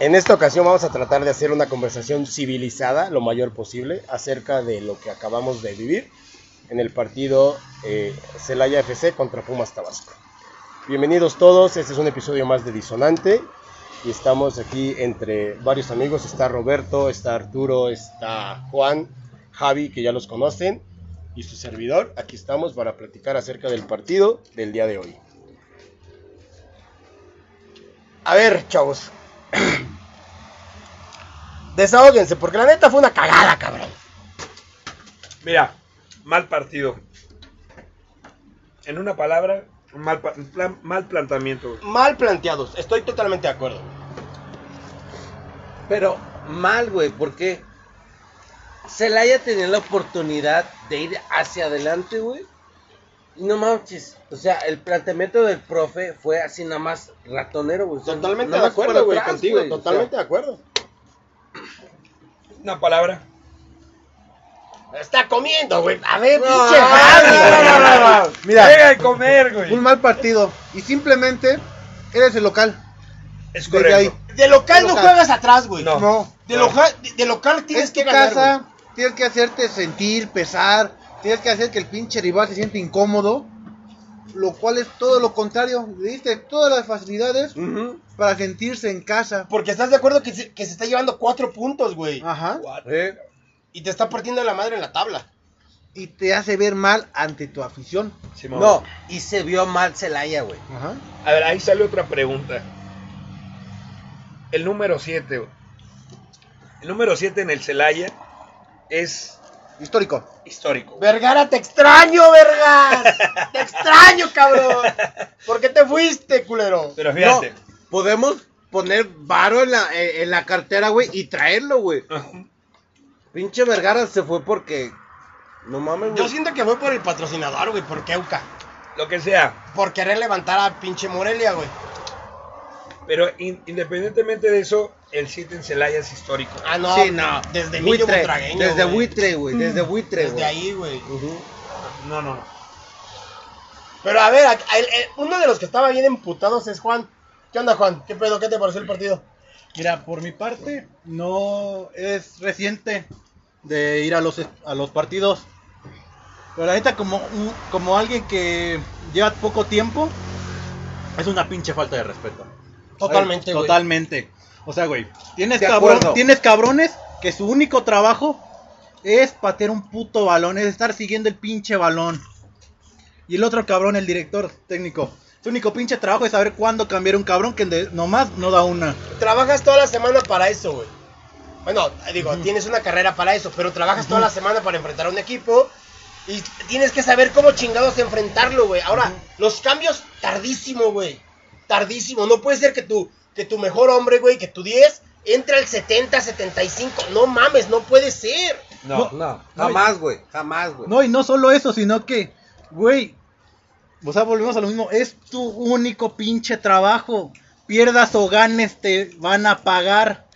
En esta ocasión vamos a tratar de hacer una conversación civilizada lo mayor posible acerca de lo que acabamos de vivir en el partido eh, Celaya FC contra Pumas Tabasco. Bienvenidos todos, este es un episodio más de Disonante y estamos aquí entre varios amigos, está Roberto, está Arturo, está Juan, Javi, que ya los conocen, y su servidor. Aquí estamos para platicar acerca del partido del día de hoy. A ver, chavos. Desahóguense, porque la neta fue una cagada, cabrón. Mira, mal partido. En una palabra, mal, plan- mal planteamiento. güey. Mal planteados, estoy totalmente de acuerdo. Pero mal, güey, porque Celaya tenía la oportunidad de ir hacia adelante, güey. Y no manches. O sea, el planteamiento del profe fue así nada más ratonero, güey. O sea, Totalmente de acuerdo, güey, contigo, güey, o sea, totalmente de acuerdo. Una palabra. Está comiendo, güey. A ver, No, pinche no, Javi. no, no, no, Mira, Llega a comer, güey. un mal partido. Y simplemente eres el local. Es Desde correcto. ahí. De local no Local. juegas atrás, güey. No. No. De, loja- de- de local tienes Es que ganar, casa. Tienes que hacerte sentir, pesar. Tienes que hacer que el pinche rival se siente incómodo. Lo cual es todo lo contrario. Le diste todas las facilidades para sentirse en casa. Porque estás de acuerdo que se, que se está llevando cuatro puntos, güey. Ajá. Eh, Y te está partiendo la madre en la tabla. Y te hace ver mal ante tu afición. Simón. No, y se vio mal Celaya, güey. Ajá. A ver, ahí sale otra pregunta. El número 7. El número 7 en el Celaya es Histórico. histórico. Vergara, te extraño, Vergas. te extraño, cabrón. ¿Por qué te fuiste, culero? Pero fíjate. No, podemos poner varo en la, en, en la cartera, güey, y traerlo, güey. Pinche Vergara se fue porque. No mames, Yo güey. siento que fue por el patrocinador, güey, por Keuka. Lo que sea. Por querer levantar a pinche Morelia, güey. Pero in- independientemente de eso, el 7 en Celaya es histórico. Ah, no. Sí, no. Desde Buitre, Desde güey. buitre, güey. Desde buitre, Desde güey. ahí, güey. No, no, no. Pero a ver, a- a- el- el- uno de los que estaba bien emputados es Juan. ¿Qué onda, Juan? ¿Qué pedo? ¿Qué te pareció el partido? Mira, por mi parte, no es reciente de ir a los, a los partidos. Pero la neta, como, un- como alguien que lleva poco tiempo, es una pinche falta de respeto. Totalmente, güey. Totalmente. O sea, güey, tienes, cabrón- tienes cabrones que su único trabajo es patear un puto balón, es estar siguiendo el pinche balón. Y el otro cabrón, el director técnico. Su único pinche trabajo es saber cuándo cambiar un cabrón que de- nomás no da una. Trabajas toda la semana para eso, güey. Bueno, digo, tienes una carrera para eso, pero trabajas toda la semana para enfrentar a un equipo y tienes que saber cómo chingados enfrentarlo, güey. Ahora, los cambios tardísimo, güey. Tardísimo. No puede ser que tu, que tu mejor hombre, güey, que tu 10 entre al 70, 75. No mames, no puede ser. No. No, jamás, güey. Jamás, güey. No, y no solo eso, sino que, güey, o sea, volvemos a lo mismo, es tu único pinche trabajo. Pierdas o ganes, te van a pagar.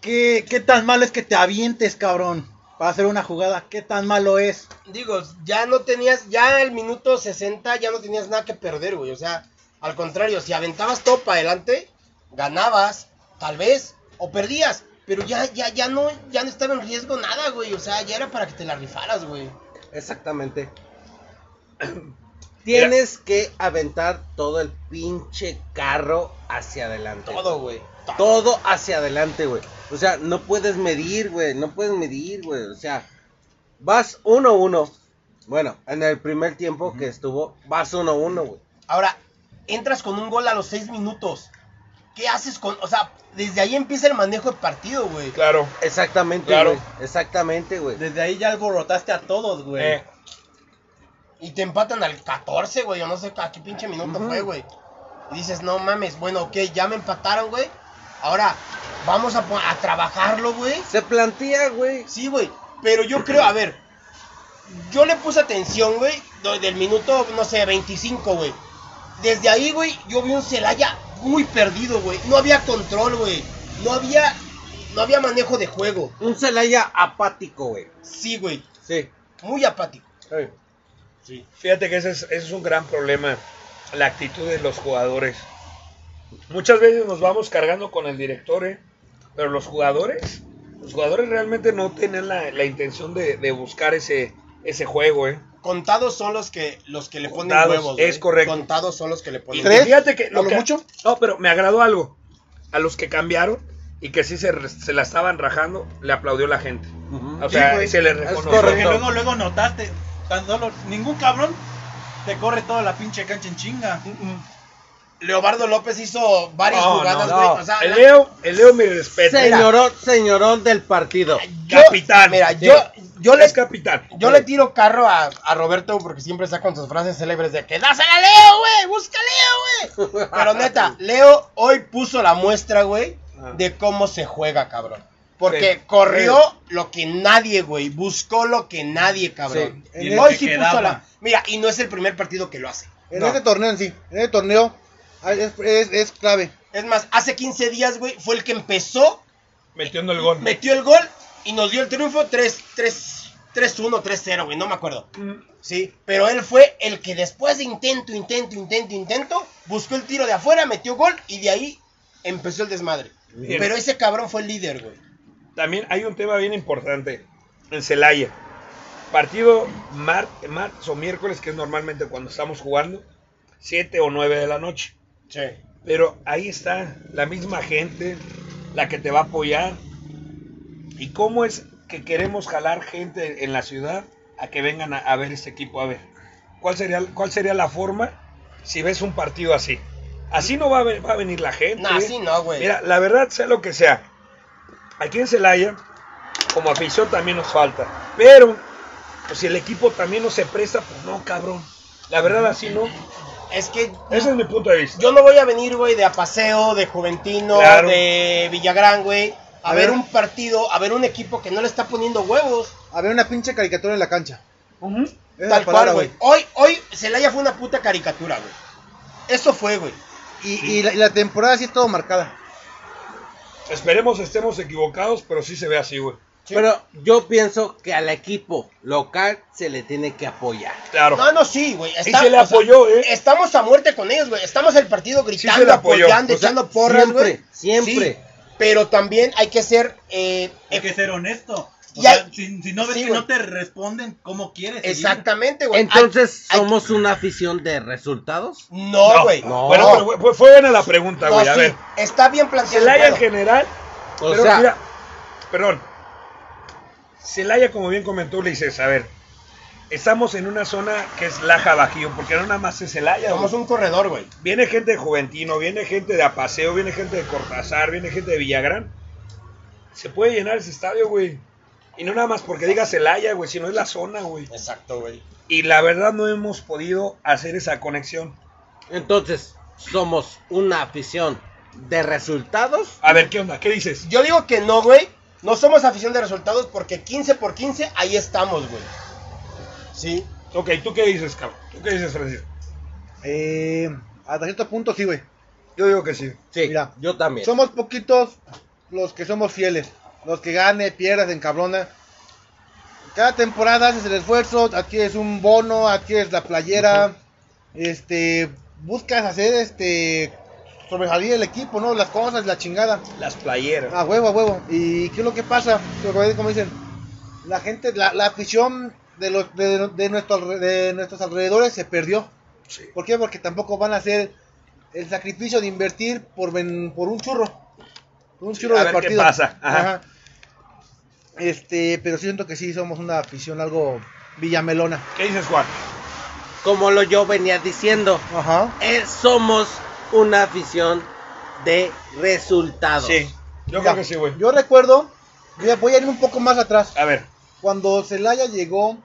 ¿Qué, qué tan malo es que te avientes, cabrón? Para hacer una jugada, ¿qué tan malo es? Digo, ya no tenías, ya el minuto 60 ya no tenías nada que perder, güey. O sea, al contrario, si aventabas todo para adelante, ganabas, tal vez, o perdías. Pero ya, ya, ya no, ya no estaba en riesgo nada, güey. O sea, ya era para que te la rifaras, güey. Exactamente. Tienes que aventar todo el pinche carro hacia adelante. Todo, güey. Todo hacia adelante, güey. O sea, no puedes medir, güey. No puedes medir, güey. O sea, vas 1-1. Bueno, en el primer tiempo que estuvo, vas 1-1, güey. Ahora, entras con un gol a los 6 minutos. ¿Qué haces con.? O sea, desde ahí empieza el manejo de partido, güey. Claro. Exactamente, Claro. güey. Exactamente, güey. Desde ahí ya alborotaste a todos, güey. Eh, Y te empatan al 14, güey, o no sé a qué pinche minuto Ujú. fue, güey. Y dices, no mames, bueno, ok, ya me empataron, güey. Ahora, vamos a, a trabajarlo, güey. Se plantea, güey. Sí, güey. Pero yo creo, a ver, yo le puse atención, güey, del minuto, no sé, 25, güey. Desde ahí, güey, yo vi un Celaya muy perdido, güey. No había control, güey. No había, no había manejo de juego. Un Celaya apático, güey. Sí, güey. Sí. Muy apático. Fíjate que ese es, ese es un gran problema. La actitud de los jugadores. Muchas veces nos vamos cargando con el director, ¿eh? pero los jugadores, los jugadores realmente no tienen la, la intención de, de buscar ese, ese juego, ¿eh? Contados son los que los que le ponen Contados, huevos. es güey. correcto. Contados son los que le Y ponen ¿Tres? fíjate que ¿A lo que- mucho? No, pero me agradó algo. A los que cambiaron y que sí se, se la estaban rajando, le aplaudió la gente. O Sí, sea, güey. se le Es reconoció. Porque correcto. luego, luego notaste, tan solo, ningún cabrón te corre toda la pinche cancha en chinga. Leobardo López hizo varias No, jugadas, no, güey. no. O sea, El Leo, el Leo me respeta. Señorón, señorón del partido. yo- capitán. Mira, yo, yo le es capitán. Yo le tiro carro a, a Roberto porque siempre está con sus frases célebres de que dásela a Leo, güey, busca a Leo, güey. Pero neta, Leo hoy puso la muestra, güey, Ah. de cómo se juega, cabrón. Porque Sí. corrió lo que nadie, güey, buscó lo que nadie, cabrón. Sí. Y hoy sí puso la... Mira, y no es el primer partido que lo hace. En No. este torneo en sí, en este torneo es, es- es clave. Es más, hace 15 días, güey, fue el que empezó, Metiendo el gol. metió el gol y nos dio el triunfo 3 3 3-1, 3-0, güey, no me acuerdo. Mm, Sí, pero él fue el que después de intento, intento, intento, intento, buscó el tiro de afuera, metió gol y de ahí empezó el desmadre. Bien. Pero ese cabrón fue el líder, güey. También hay un tema bien importante en Celaya. Partido mar- martes o miércoles, que es normalmente cuando estamos jugando, 7 o 9 de la noche. Sí. Pero ahí está la misma gente, la que te va a apoyar. ¿Y cómo es que queremos jalar gente en la ciudad a que vengan a, a ver este equipo? A ver, ¿cuál sería, ¿cuál sería la forma si ves un partido así? Así no va a, va a venir la gente. No, así no, güey. Mira, la verdad, sea lo que sea. Aquí en Celaya, como afición también nos falta. Pero, pues si el equipo también no se presta, pues no, cabrón. La verdad, así no. Es que Ese es mi punto de vista. yo no voy a venir, güey, de Apaseo, de Juventino, Claro. de Villagrán, güey, a, A ver ver. un partido, a ver un equipo que no le está poniendo huevos. A ver una pinche caricatura en la cancha. Tal palabra, cual, güey. Hoy, hoy, Celaya fue una puta caricatura, güey. Eso fue, güey. Y, y la, y la temporada sí es todo marcada. Esperemos estemos equivocados, pero sí se ve así, güey. Sí. Pero yo pienso que al equipo local se le tiene que apoyar. Claro. No, no, sí, güey. Está- se le o sea, apoyó, ¿eh? Estamos a muerte con ellos, güey. Estamos el partido se gritando, le apoyó. apoyando, O sea, echando porras, siempre, güey. siempre. Sí, pero también hay que ser... eh, Hay que ser honesto. O Y sea, hay- si, si no ves sí, que no te responden, ¿cómo quieres? seguir? Exactamente, güey. Entonces, Hay- hay- ¿somos una afición de resultados? No, güey. no. Bueno, pero fue- buena la pregunta, No, güey. A sí, ver, Está bien planteado. el Celaya en general. O pero sea- mira, perdón. Celaya, como bien comentó Ulises, a ver. Estamos en una zona que es Laja Bajío, porque no nada más es Celaya. Somos güey. un corredor, güey. Viene gente de Juventino, viene gente de Apaseo, viene gente de Cortázar, viene gente de Villagrán. Se puede llenar ese estadio, güey. Y no nada más porque diga Celaya, güey, sino es la zona, güey. Exacto, güey. Y la verdad no hemos podido hacer esa conexión. Entonces, ¿somos una afición de resultados? A ver, ¿qué onda? ¿Qué dices? Yo digo que no, güey. No somos afición de resultados porque 15 por 15 ahí estamos, güey. Sí. Ok, ¿tú qué dices, cabrón? ¿Tú qué dices, Francisco? Eh, hasta cierto punto sí, güey. Yo digo que sí. Sí, Mira, yo también. Somos poquitos los que somos fieles. Los que gane, pierdas, encabrona. Cada temporada haces el esfuerzo, adquieres un bono, adquieres la playera, este, buscas hacer este, sobresalir el equipo, ¿no? Las cosas, la chingada. Las playeras. A huevo, a huevo. ¿Y qué es lo que pasa? Como dicen, la gente, la, la afición de, los, de, de, nuestro de nuestros alrededores se perdió. Sí. ¿Por qué? Porque tampoco van a hacer el sacrificio de invertir por, ven- por un churro. Por un Sí, churro a de ver qué partido. pasa. Ajá. Este, pero siento que sí somos una afición algo villamelona. ¿Qué dices, Juan? Como lo yo venía diciendo, Ajá. eh, somos una afición de resultados. Sí. Yo Mira, creo que sí, güey. Yo recuerdo, voy a, ir un poco más atrás. A ver. Cuando Celaya llegó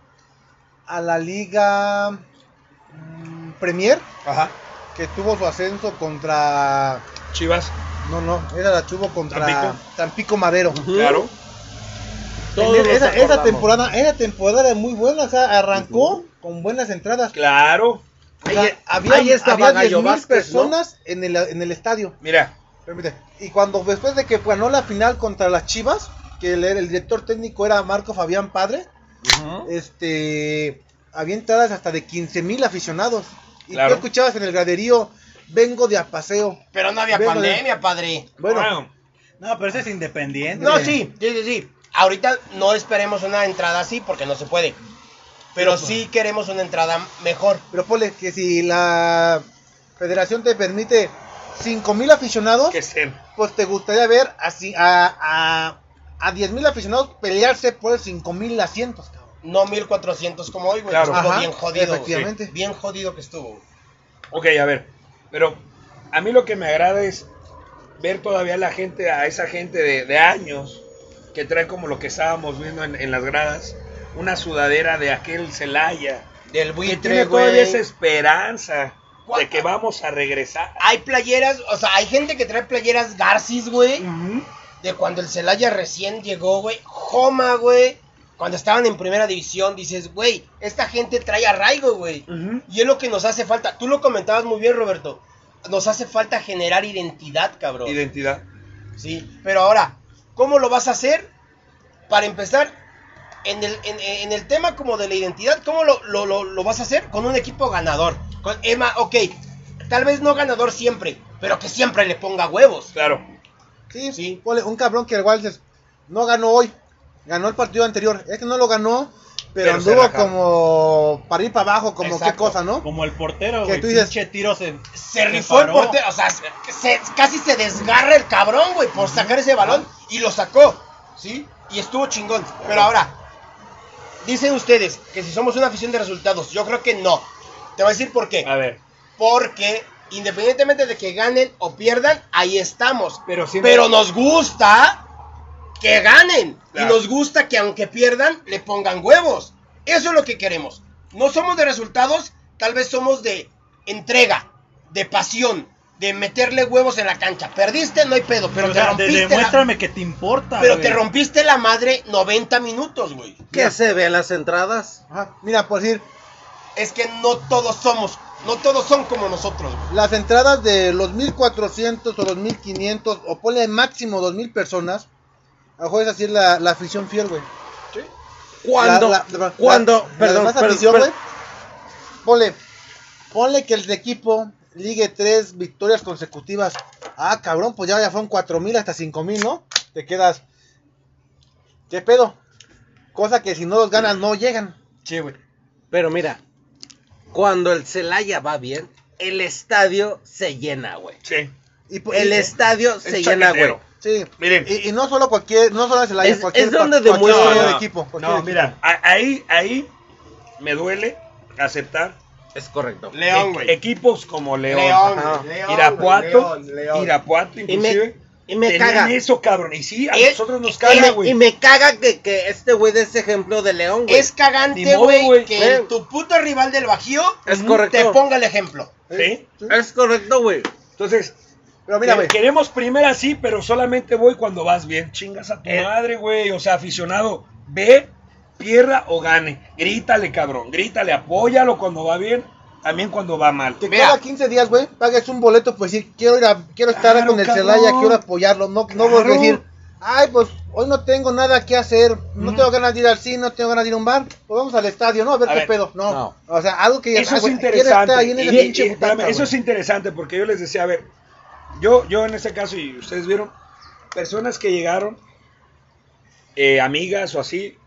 a la Liga mm, Premier, Ajá. que tuvo su ascenso contra. Chivas. No, no, esa la tuvo contra Tampico. Tampico, Madero. Claro. Todos esa, temporada, esa temporada era muy buena, o sea, arrancó con buenas entradas. Claro. O sea, Ahí- había, ahí estaba había Gallo 10,000 Vázquez, ¿no? personas en, el, en el estadio. Mira. Permite. Y cuando después de que ganó la final contra las Chivas, que el, el director técnico era Marco Fabián Padre, este había entradas hasta de 15 mil aficionados. Y Claro. tú escuchabas en el graderío vengo de a paseo. Pero no había Vengo de- pandemia, padre. Bueno, Bueno, No, pero ese es independiente. No, sí, sí, sí, sí. Ahorita no esperemos una entrada así porque no se puede. Pero sí queremos una entrada mejor. pero ponle que si la federación te permite 5000 aficionados, que pues te gustaría ver así a, a, a 10.000 aficionados pelearse por 5000 asientos, cabrón. No 1400 como hoy, güey. Claro. Estuvo Ajá, bien jodido. güey. efectivamente. Bien jodido que estuvo. Ok, a ver. Pero a mí lo que me agrada es ver todavía la gente, a esa gente de, de años, que trae como lo que estábamos viendo en, en las gradas, una sudadera de aquel Celaya, Del que buitre, tiene todavía esa esperanza de que vamos a regresar. Hay playeras, o sea, hay gente que trae playeras Garcis, güey. De cuando el Celaya recién llegó, güey. Joma, güey. Cuando estaban en primera división, dices, güey, esta gente trae arraigo, güey. Y es lo que nos hace falta. Tú lo comentabas muy bien, Roberto. Nos hace falta generar identidad, cabrón. Identidad. Sí, pero ahora, ¿cómo lo vas a hacer? Para empezar, en el, en, en el tema como de la identidad, ¿cómo lo, lo, lo- lo vas a hacer? Con un equipo ganador. Con Emma, ok, tal vez no ganador siempre, pero que siempre le ponga huevos. Claro. Sí, Sí. un cabrón que igual no ganó hoy, ganó el partido anterior. Es que no lo ganó, pero, Pero anduvo como para ir para abajo, como qué Exacto. cosa, ¿no? Como el portero, Que güey. tú dices- Pinche tiro se. Se rifó el portero, o sea, se- se- casi se desgarra el cabrón, güey, por sacar ese balón y lo sacó, ¿sí? Y estuvo chingón. Pero ahora, dicen ustedes que si somos una afición de resultados, yo creo que no. Te voy a decir por qué. A ver. Porque independientemente de que ganen o pierdan, ahí estamos. Pero siempre- Pero nos gusta que ganen. Claro. Y nos gusta que aunque pierdan, le pongan huevos. Eso es lo que queremos. No somos de resultados, tal vez somos de entrega, de pasión, de meterle huevos en la cancha. Perdiste, no hay pedo, pero O te sea, de- rompiste. la- demuéstrame que te importa. pero güey. te rompiste la madre 90 minutos, güey. ¿Qué se ve en las entradas? Ajá. Mira, por decir, Es que no todos somos, no todos son como nosotros, güey. las entradas de los 1400 o los 1500, o ponle máximo 2000 personas, a lo mejor es así la, la afición fiel, güey. Cuando, La- la- cuando, la- la perdón, perdón, afición, perdón. güey, Ponle, ponle que el equipo ligue tres victorias consecutivas. Ah, cabrón, pues ya, ya fueron 4000 hasta 5000, ¿no? Te quedas. ¿Qué pedo? Cosa que si no los ganas no llegan. Sí, güey. Pero mira, cuando el Celaya va bien, el estadio se llena, güey. Sí. Y, El y- estadio se llena, güey. Sí. Miren. Y, y no solo cualquier, no solo el Es- cualquier es donde cualquier demuestra- equipo. cualquier No, equipo. mira, ahí, ahí me duele aceptar Es correcto. León, e- güey. equipos como León, León, Ajá. León, Irapuato, León, León. Irapuato Y inclusive. me, y me caga. eso, cabrón. Y sí, a Es- nosotros nos caga, me, güey. y me caga que, que este güey de ese ejemplo de León, güey. Es cagante, güey, que Eh. tu puto rival del Bajío Es te ponga el ejemplo. ¿Sí? Es correcto, güey. Entonces, Pero mira, que- güey. queremos primera sí, pero solamente voy cuando vas bien. Chingas a tu Eh. madre, güey. O sea, aficionado, ve, pierda o gane. Grítale, cabrón. Grítale, apóyalo cuando va bien, también cuando va mal. Que Mira. cada 15 días, güey, pagues un boleto, pues decir, quiero ir a, quiero estar Claro, con el cabrón. Celaya, quiero apoyarlo, no, no voy a decir, ay, pues hoy no tengo nada que hacer, no tengo ganas de ir al cine, no tengo ganas de ir a un bar, pues vamos al estadio, ¿no? A ver A qué ver, pedo. No. no. o sea, algo que Eso ah, es interesante. ahí en Y- pinche y- butaca, espérame, eso es interesante porque yo les decía, a ver, yo, yo en este caso, y ustedes vieron, personas que llegaron, eh, amigas o así,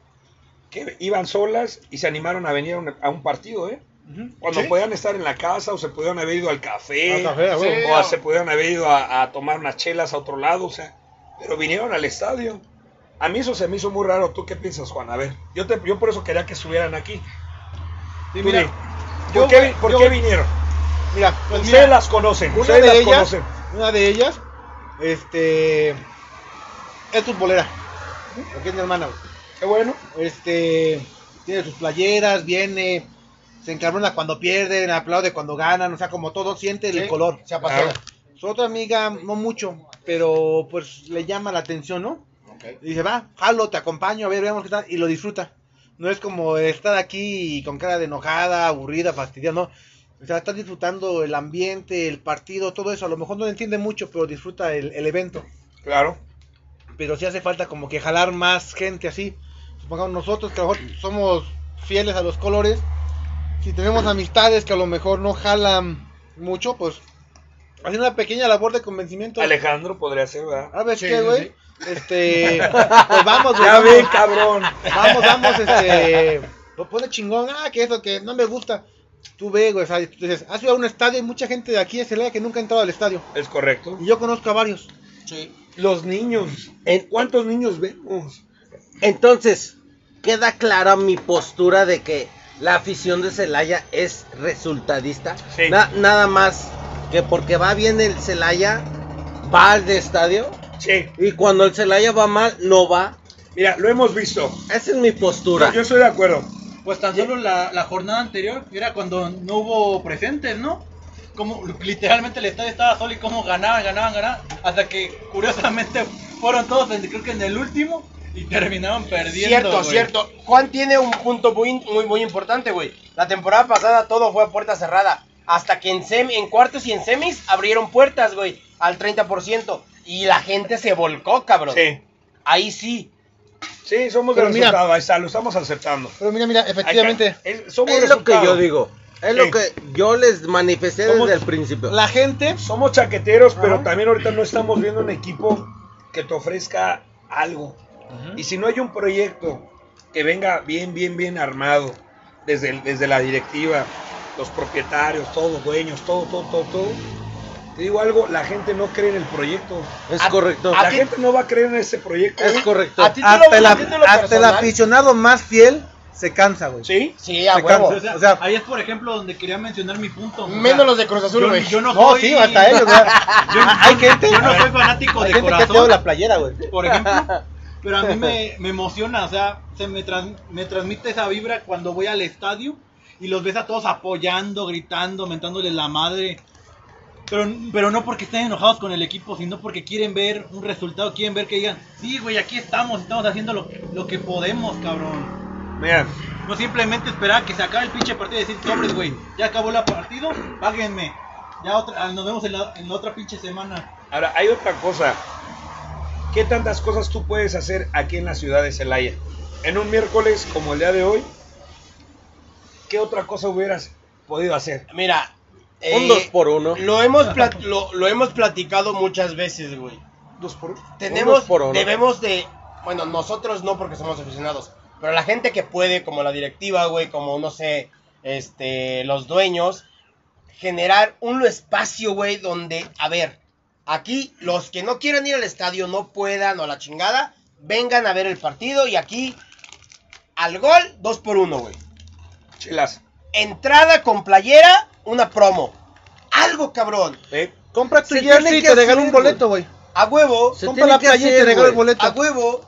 que iban solas y se animaron a venir a un, a un partido, ¿eh? Cuando Sí. podían estar en la casa o se pudieron haber ido al café. Sí. o a- se pudieron haber ido a, a tomar unas chelas a otro lado, o sea, pero vinieron al estadio. A mí eso se me hizo muy raro. ¿Tú qué piensas, Juan? A ver, yo, te, yo por eso quería que estuvieran aquí. Sí, mira, di, yo, ¿Por, qué, por yo- qué vinieron? Mira, pues Ustedes mira, las conocen, una ustedes de las ellas, conocen. una de ellas, este, es futbolera, porque es mi hermana. Qué bueno. Este tiene sus playeras, viene, se encabrona cuando pierden, aplaude cuando ganan, o sea, como todo siente el color. Se apasiona. Su otra amiga, no mucho, pero pues le llama la atención, ¿no? Y dice, va, jalo, te acompaño, a ver, veamos qué tal, y lo disfruta. No es como estar aquí con cara de enojada, aburrida, fastidiada, no. O sea, está disfrutando el ambiente, el partido, todo eso. A lo mejor no lo entiende mucho, pero disfruta el, el evento Claro. pero sí hace falta como que jalar más gente así. Supongamos nosotros que a lo mejor somos fieles a los colores, si tenemos amistades que a lo mejor no jalan mucho, pues haciendo una pequeña labor de convencimiento. Alejandro podría ser, ¿verdad? A ver, Sí, ¿qué, sí, güey? sí. Este, pues vamos, güey. Ya vamos. ve, cabrón. Vamos, vamos, este. Lo pone chingón. Ah, que eso, que no me gusta. Tú ve, güey. O sea, tú dices, has ido a un estadio y mucha gente de aquí de Celaya que nunca ha entrado al estadio. Es correcto. Y yo conozco a varios. Los niños. En- ¿Cuántos niños vemos? Entonces, queda clara mi postura de que la afición de Celaya es resultadista. Sí. Na- nada más que porque va bien el Celaya, va al de estadio. Sí. Y cuando el Celaya va mal, no va. Mira, lo hemos visto. Esa es mi postura. Yo, yo estoy de acuerdo. Pues tan solo la, la jornada anterior era cuando no hubo presentes, ¿no? Como literalmente el estadio estaba solo y como ganaban, ganaban, ganaban. Hasta que curiosamente fueron todos, creo que en el último, y terminaban perdiendo. Cierto, cierto. Juan tiene un punto muy, muy, muy importante, güey. La temporada pasada todo fue a puerta cerrada. Hasta que en, semi- en cuartos y en semis abrieron puertas, güey, al 30%. Y la gente se volcó, cabrón. Sí. Ahí sí. Sí, somos Pero de mira- resultado. Ahí está, lo estamos aceptando. Pero mira, mira, efectivamente. Es, somos Es lo que yo digo. Es Sí. lo que yo les manifesté Somos- desde el principio. La gente. Somos chaqueteros, pero Ajá. también ahorita no estamos viendo un equipo que te ofrezca algo. Y si no hay un proyecto que venga bien, bien, bien armado, desde, el- desde la directiva, los propietarios, todos dueños, todo, todo, todo, todo, te digo algo, la gente no cree en el proyecto. Es a- correcto. La ti- gente no va a creer en ese proyecto. Es correcto. A ti te Hasta, lo- el, hasta aficionado más fiel se cansa, güey. ¿Sí? Sí, a Se huevo. O sea, O sea- ahí es por ejemplo donde quería mencionar mi punto. O sea, Menos los de Cruz Azul, yo, güey. yo no, No, soy, sí, hasta ellos, güey. Yo, Hay gente. yo no soy fanático Hay de gente que corazón. da la playera, güey. por ejemplo. Pero a mí me, me emociona, o sea, se me, trans- me transmite esa vibra cuando voy al estadio y los ves a todos apoyando, gritando, mentándoles la madre. Pero, pero no porque estén enojados con el equipo, sino porque quieren ver un resultado, quieren ver que digan, sí, güey, aquí estamos, estamos haciendo lo, lo que podemos, cabrón. Mira, No simplemente esperar que se acabe el pinche partido y decir, sobres, güey, ya acabó el partido, páguenme. Ya otra, nos vemos en la, en la otra pinche semana. ahora hay otra cosa. ¿Qué tantas cosas tú puedes hacer aquí en la ciudad de Celaya? En un miércoles como el día de hoy, ¿qué otra cosa hubieras podido hacer? Mira. Un eh, dos por uno. Lo hemos, lo, lo hemos platicado muchas veces, güey. Dos por Tenemos, dos por uno. debemos de, bueno, nosotros no porque somos aficionados, pero la gente que puede, como la directiva, güey, como, no sé, este, los dueños, generar un espacio, güey, donde, a ver, aquí los que no quieran ir al estadio, no puedan o la chingada, vengan a ver el partido y aquí, al gol, dos por uno, güey. Chilas. Entrada con playera, una promo. Algo, cabrón. ¿eh? Compra tu Se jersey y te regalo hacer, un boleto, güey. A huevo. Se Compra la playera y te regalo el boleto. A huevo.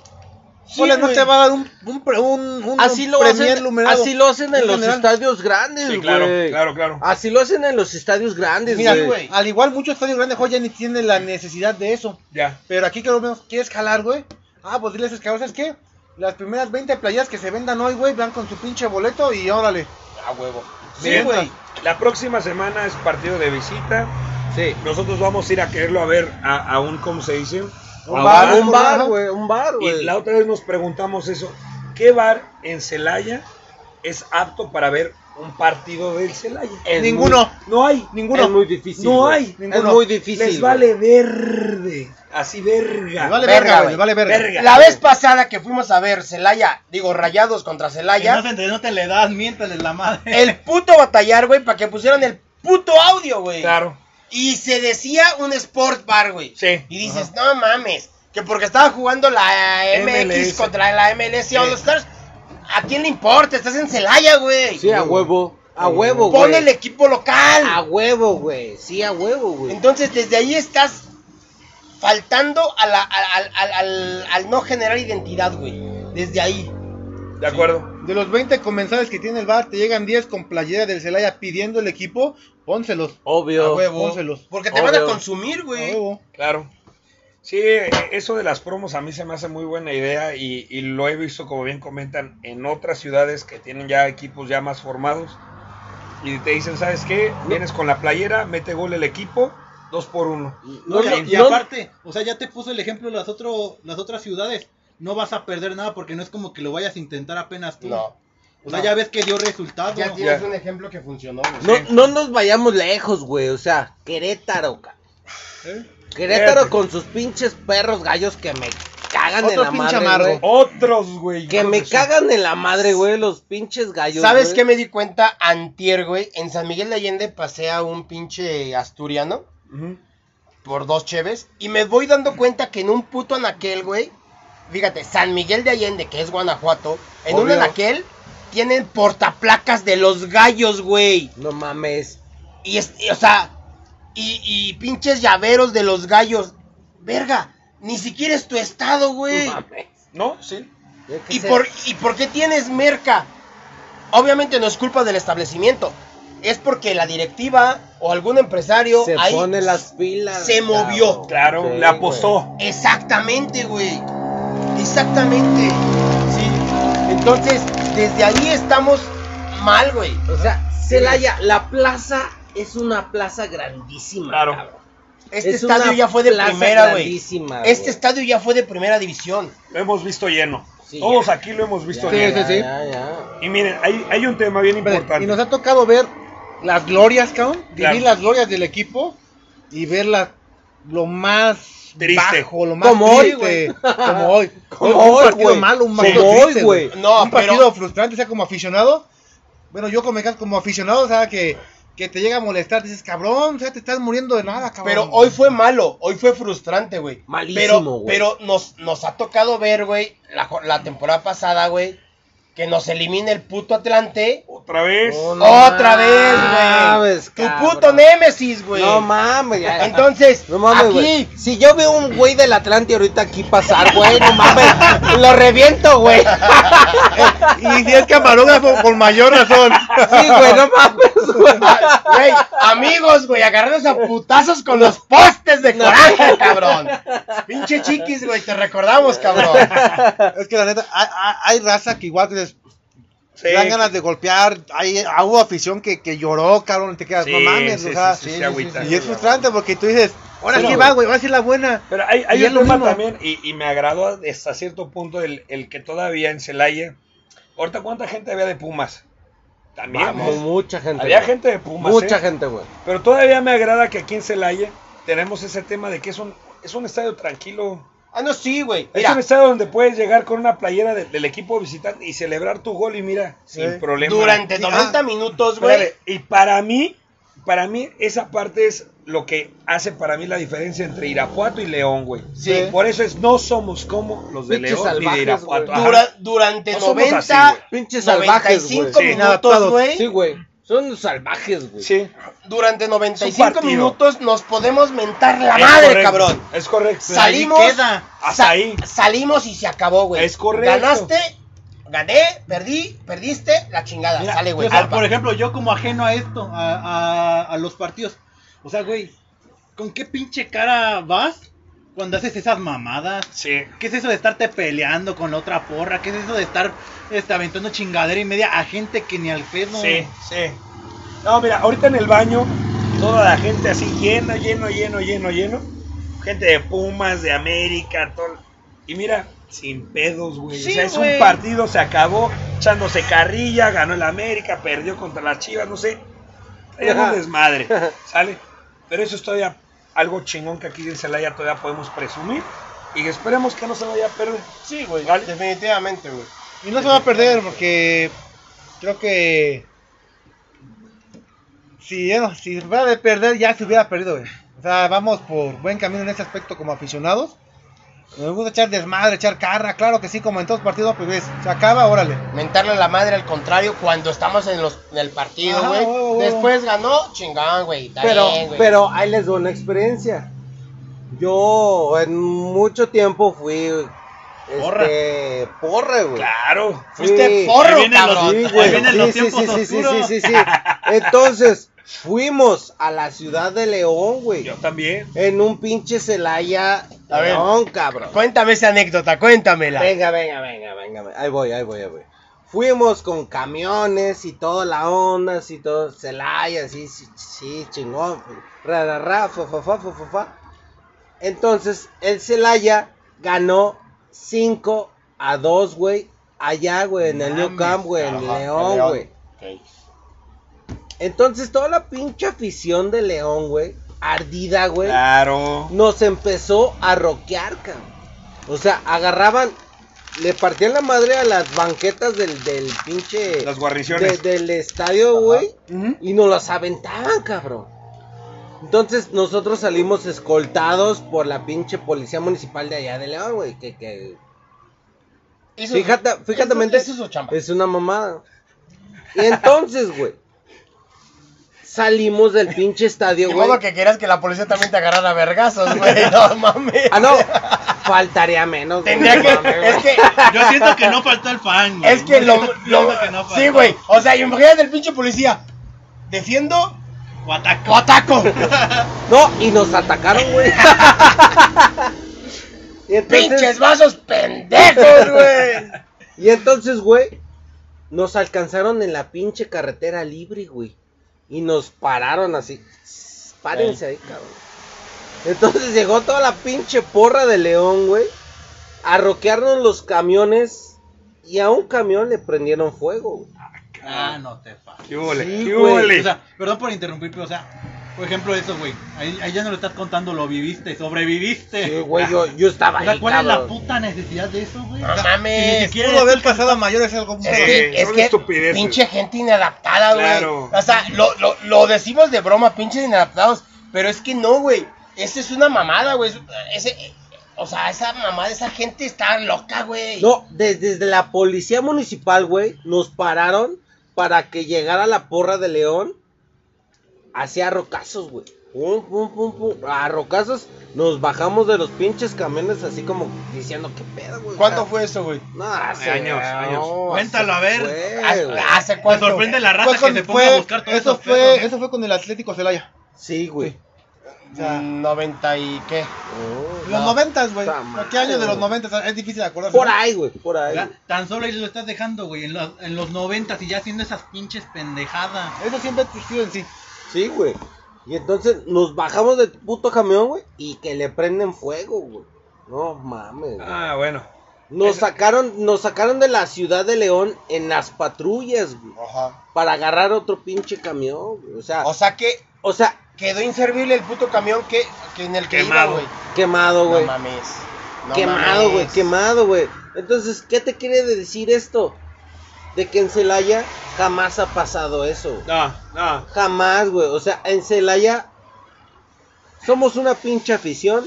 Sí, Ole, no te va a dar un, un, pre- un, un Así lo, hacen, así lo hacen en los general. estadios grandes, Sí, güey. claro, claro, claro. Así lo hacen en los estadios grandes, Mira, güey. al igual muchos estadios grandes hoy ya ni tienen la necesidad de eso. Ya. Pero aquí que lo menos quieres jalar, güey. Ah, pues diles esos cabrones, ¿sabes qué? Las primeras 20 playas que se vendan hoy, güey, van con su pinche boleto y órale. A huevo. Sí, Bien. güey. La próxima semana es partido de visita. Sí. Nosotros vamos a ir a quererlo a ver a, a un, ¿cómo se dice? Un bar, un bar, güey, un bar, Y güey. la otra vez nos preguntamos eso. ¿Qué bar en Celaya es apto para ver un partido del Celaya? Es Ninguno. No hay. Ninguno. Es muy difícil. No hay. Es Ninguno. muy difícil. Les vale verde. Así verga. Les vale Verga, verga, vale verga. Verga. La vez pasada que fuimos a ver Celaya, digo Rayados contra Que Celaya, no entrenoten la edad, miéntales la madre. el puto batallar, güey, para que pusieran el puto audio, güey. Claro. Y se decía un sport bar, güey. Sí. Y dices, no mames, que porque estaba jugando la MX MLS. contra la MLS All Stars, ¿a quién le importa? Estás en Celaya, güey. Sí, a huevo. A huevo, güey. Pon el equipo local. A huevo, güey. Sí, a huevo, güey. Entonces, desde ahí estás faltando a la- al, al- al- al no generar identidad, güey. Desde ahí. De acuerdo. De los 20 comensales que tiene el bar, te llegan 10 con playera del Celaya pidiendo el equipo, pónselos. A Obvio. huevo. pónselos. Porque te van a consumir, A güey. huevo. Claro. Sí, eso de las promos a mí se me hace muy buena idea y, y lo he visto, como bien comentan, en otras ciudades que tienen ya equipos ya más formados. Y te dicen, ¿sabes qué? Vienes con la playera, mete gol el equipo, dos por uno. No, y, aparte, o sea, ya te puso el ejemplo de las, otro, las otras ciudades. No vas a perder nada porque no es como que lo vayas a intentar apenas tú. No. O sea, no. ya ves que dio resultado. Ya tienes Ya. un ejemplo que funcionó, güey. No, no nos vayamos lejos, güey. O sea, Querétaro, ca- Querétaro con sus pinches perros gallos que me cagan Otro en la madre, amargo. güey. Otros, güey. Que me cagan en la madre, güey, los pinches gallos. ¿Sabes güey. qué me di cuenta antier, güey? En San Miguel de Allende pasé a un pinche asturiano por dos cheves y me voy dando cuenta que en un puto anaquel, güey, fíjate, San Miguel de Allende, que es Guanajuato, en un Obvio. anaquel tienen portaplacas de los gallos, güey. No mames. Y, es, y, o sea, y, y pinches llaveros de los gallos. Verga, ni siquiera es tu estado, güey. No mames. ¿No? Sí. ¿Y por, ¿Y por qué tienes merca? Obviamente no es culpa del establecimiento. Es porque la directiva o algún empresario Se ahí pone las pilas. se movió. Claro, Sí, le apostó. Exactamente, güey. Exactamente. Sí. Entonces, desde ahí estamos mal, güey. O sea, Celaya, la plaza es una plaza grandísima. Claro. cabrón. Este Es estadio ya fue de plaza primera, güey. grandísima, Este estadio ya fue de primera división. Lo hemos visto lleno. Sí, Todos ya. aquí lo hemos visto Sí, lleno. sí, sí. Ya, ya. Y miren, hay, hay un tema bien importante. Y nos ha tocado ver las glorias, cabrón. Vivir Claro. las glorias del equipo y ver la- lo más Triste. bajo, lo más Como hoy, triste. güey. como hoy. Como un hoy, partido güey. malo, un Como partido hoy, triste, güey. No, un pero- partido frustrante, o sea, como aficionado. Bueno, yo como, como aficionado, o sea, que, que te llega a molestar, dices, cabrón, o sea, te estás muriendo de nada, cabrón. Pero hoy fue malo, hoy fue frustrante, güey. Malísimo, Pero, güey. pero nos, nos ha tocado ver, güey, la, la temporada pasada, güey, que nos elimina el puto Atlante. Otra vez. Oh, no Otra mames, vez, güey. Tu puto némesis, güey. No mames, ya. Entonces, No mames, aquí. Si yo veo un güey del Atlante ahorita aquí pasar, güey, no mames, lo reviento, güey. Y si es camarógrafo, con mayor razón. Sí, güey, no mames, güey. ah, güey, amigos, güey, agarrados a putazos con los postes de coraje, cabrón. Pinche chiquis, güey, te recordamos, cabrón. Es que la neta, hay, hay- raza que igual que Sí. dan ganas de golpear. Hay, hubo afición que, que lloró, cabrón, te quedas, Sí, no mames, sí, o sea. sí, sí, sí, agüita. y es frustrante porque tú dices, ahora Sí, va, güey, va a ser la buena. Pero hay, hay un lo tema también, y, y me agradó hasta cierto punto el, el que todavía en Celaya. Ahorita, ¿cuánta gente había de Pumas? También. Vamos, ¿no? mucha gente. Había güey. gente de Pumas. Mucha ¿eh? gente, güey. Pero todavía me agrada que aquí en Celaya tenemos ese tema de que es un, es un estadio tranquilo. Ah, no, sí, güey. Es un estadio donde puedes llegar con una playera de- del equipo visitante y celebrar tu gol y mira, sin problema. durante Sí, 90 ah. minutos, güey. Y para mí, para mí, esa parte es lo que hace para mí la diferencia entre Irapuato y León, güey. Sí. Por eso es, no somos como los de Pinches León ni de salvajes, Irapuato. Dura- durante No somos 90, así, güey. Pinches salvajes, 95 güey. Sí, minutos, güey. Sí, güey. Son salvajes, güey. Sí, Durante Es 95 un partido. minutos nos podemos mentar la es madre, correcto, cabrón. Es correcto. Pero ahí Salimos, queda. Hasta ahí. salimos y se acabó, güey. Es correcto. Ganaste, gané, perdí, perdiste, la chingada. Mira, Sale, güey. por ejemplo, yo como ajeno a esto, a, a- a los partidos. O sea, güey, ¿con qué pinche cara vas cuando haces esas mamadas? Sí. ¿Qué es eso de estarte peleando con la otra porra? ¿Qué es eso de estar este, aventando chingadera y media a gente que ni al pedo? Sí, sí. No, mira, ahorita en el baño, toda la gente así lleno, lleno, lleno, lleno, lleno. Gente de Pumas, de América, todo. Y mira, sin pedos, güey. Sí, o sea, es güey. un partido, se acabó, echándose carrilla, ganó el América, perdió contra las Chivas, no sé. Es un desmadre, ¿sale? Pero eso es todavía algo chingón que aquí en Celaya todavía podemos presumir. Y esperemos que no se vaya a perder. Sí, güey. Vale. Definitivamente, güey. Y no se va a perder porque creo que si, si va de perder ya se hubiera perdido, güey. O sea, vamos por buen camino en ese aspecto como aficionados. Nos gusta echar desmadre, echar carra, claro que sí, como en todos los partidos, pues ves, se acaba, órale. Mentarle la madre al contrario cuando estamos en, los, en el partido, güey. Después ganó, chingón, güey. Pero, bien, pero ahí les doy una experiencia. Yo en mucho tiempo fui Porra. este porra, güey. Claro. Fuiste Sí. porro, Ahí vienen los- cabrón. Sí, Ahí güey. vienen los Sí, sí, tiempos sí, sí, sí, sí, sí. Entonces, fuimos a la ciudad de León, güey. Yo también. En un pinche Celaya A ver. León, cabrón. Cuéntame esa anécdota, cuéntamela. Venga, venga, venga, venga. Ahí voy, ahí voy, ahí voy. Fuimos con camiones y toda la onda, y todo, Celaya, sí, sí, sí, chingón. Ra, ra, ra, fa, fa, fa, fa, fa. Entonces, el Celaya ganó 5 a 2, güey, allá, güey, en el New Camp, güey, en León, güey. Ok. Entonces, toda la pinche afición de León, güey, ardida, güey, Claro. nos empezó a roquear, cabrón. O sea, agarraban, le partían la madre a las banquetas del, del pinche... Las guarniciones. de- del estadio, güey. Y nos las aventaban, cabrón. Entonces nosotros salimos escoltados por la pinche policía municipal de allá de León, güey. Que, que Eso- fíjate, fíjate, eso- es una mamada. Y entonces, güey, salimos del pinche estadio, De güey. modo que quieras que la policía también te agarrara a vergazos, güey. No mames. Ah, no, faltaría menos. güey, Tendría que. Es que. Yo siento que no faltó el fan, güey. Es que lo. lo que no faltó. sí, güey. O sea, imagínate el pinche policía. Defiendo O ataco. o ataco. No, y nos atacaron, güey. Entonces- Pinches vasos pendejos, güey. Y entonces, güey, nos alcanzaron en la pinche carretera libre, güey. Y nos pararon así. Párense ahí, cabrón. Entonces llegó toda la pinche porra de León, güey. A roquearnos los camiones. Y a un camión le prendieron fuego, güey. Ah, no te fa. ¿Qué huele? Sí, ¿Qué? O sea, perdón por interrumpir, pero o sea, por ejemplo, eso, güey. Ahí, ahí ya no lo estás contando, lo viviste, sobreviviste. Sí, güey, yo, yo estaba O sea, ahí, ¿cuál es la cabrón. puta necesidad de eso, güey? No O sea, mames. si ni siquiera Pudo haber pasado a mayores algo. Es que, es que estupideces. pinche gente inadaptada, güey. Claro. O sea, lo, lo, lo decimos de broma, pinches inadaptados. Pero es que no, güey. Esa es una mamada, güey. Ese, o sea, esa mamada, esa gente está loca, güey. No, de- desde la policía municipal, güey, nos pararon para que llegara la porra de León hacia rocazos, güey. Pum, pum, pum, pum. A rocazos nos bajamos de los pinches camiones así como diciendo, ¿qué pedo, güey? ¿Cuánto fue eso, güey? No, hace Años, años. Cuéntalo, a ver. fue, ¿Hace, hace Me cuánto? sorprende la con- que se ponga a buscar todo eso eso. fue, eso fue con el Atlético Celaya. Sí, güey. O sea, Mm, 90 y qué. Oh, los no. noventas, güey. ¿Qué años de los noventas? Es difícil acordarse. Por ahí, güey, por ahí. Tan solo ahí lo estás dejando, güey, en los, en los 90 y ya haciendo esas pinches pendejadas. Eso siempre ha existido en sí. Sí, güey. Y entonces nos bajamos del puto camión, güey, y que le prenden fuego, güey. No mames. güey. Ah, bueno. Nos sacaron, nos sacaron de la ciudad de León en las patrullas, güey, Ajá. para agarrar otro pinche camión, güey. O sea, O sea que o sea, quedó inservible el puto camión que, que en el que Quemado. iba, güey. quemado, güey. No mames. No quemado, mames. güey, quemado, güey. Entonces, ¿qué te quiere decir esto? De que en Celaya jamás ha pasado eso. güey. No, no. Jamás, güey. O sea, en Celaya somos una pinche afición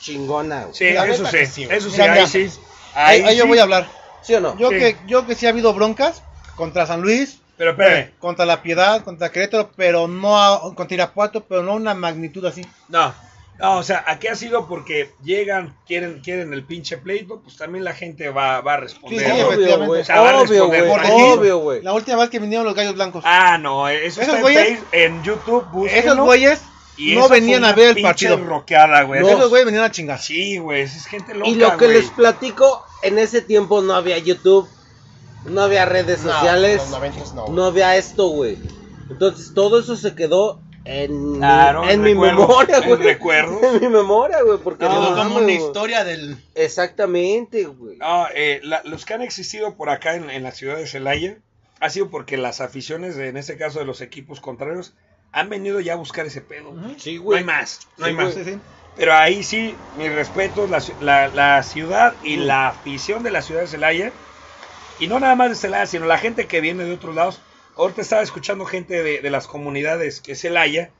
chingona, güey. Sí, La eso neta sí. que sí, güey. Eso sí, Mira, ahí mira. sí. Ahí, Ahí ahí yo sí. voy a hablar. ¿Sí o no? Yo Sí. que yo que sí ha habido broncas contra San Luis, Pero espérame. contra La Piedad, contra Querétaro, pero no a- contra Irapuato, pero no una magnitud así. No. No, o sea, aquí ha sido porque llegan, quieren, quieren el pinche pleito, pues también la gente va, va a responder. Sí, sí, ¿no? Obvio, güey. O sea, Obvio, güey. Obvio, güey. La última vez que vinieron los gallos blancos. Ah, no, eso Esos está en, güeyes- Face- en YouTube, búsquenlo. Esos güeyes Y no venían a ver el partido. roqueada, güey. No. Esos güeyes venían a chingar. Sí, güey, es gente loca, Y lo que güey. les platico, en ese tiempo no había YouTube, no había redes No, sociales, los no, no había esto, güey. Entonces todo eso se quedó en, mi- Claro, en en mi memoria, en güey. recuerdos. En mi memoria, güey, porque No, no como una historia del. Exactamente, güey. No, eh, la- los que han existido por acá en, en la ciudad de Celaya ha sido porque las aficiones, de- en este caso de los equipos contrarios, han venido ya a buscar ese pedo. Sí, No güey. hay más, no Sí, hay más. güey. Sí, sí. Pero ahí sí, mis respetos, la, la- la ciudad y la afición de la ciudad de Celaya, y no nada más de Celaya, sino la gente que viene de otros lados. Ahorita estaba escuchando gente de, de las comunidades que es Celaya,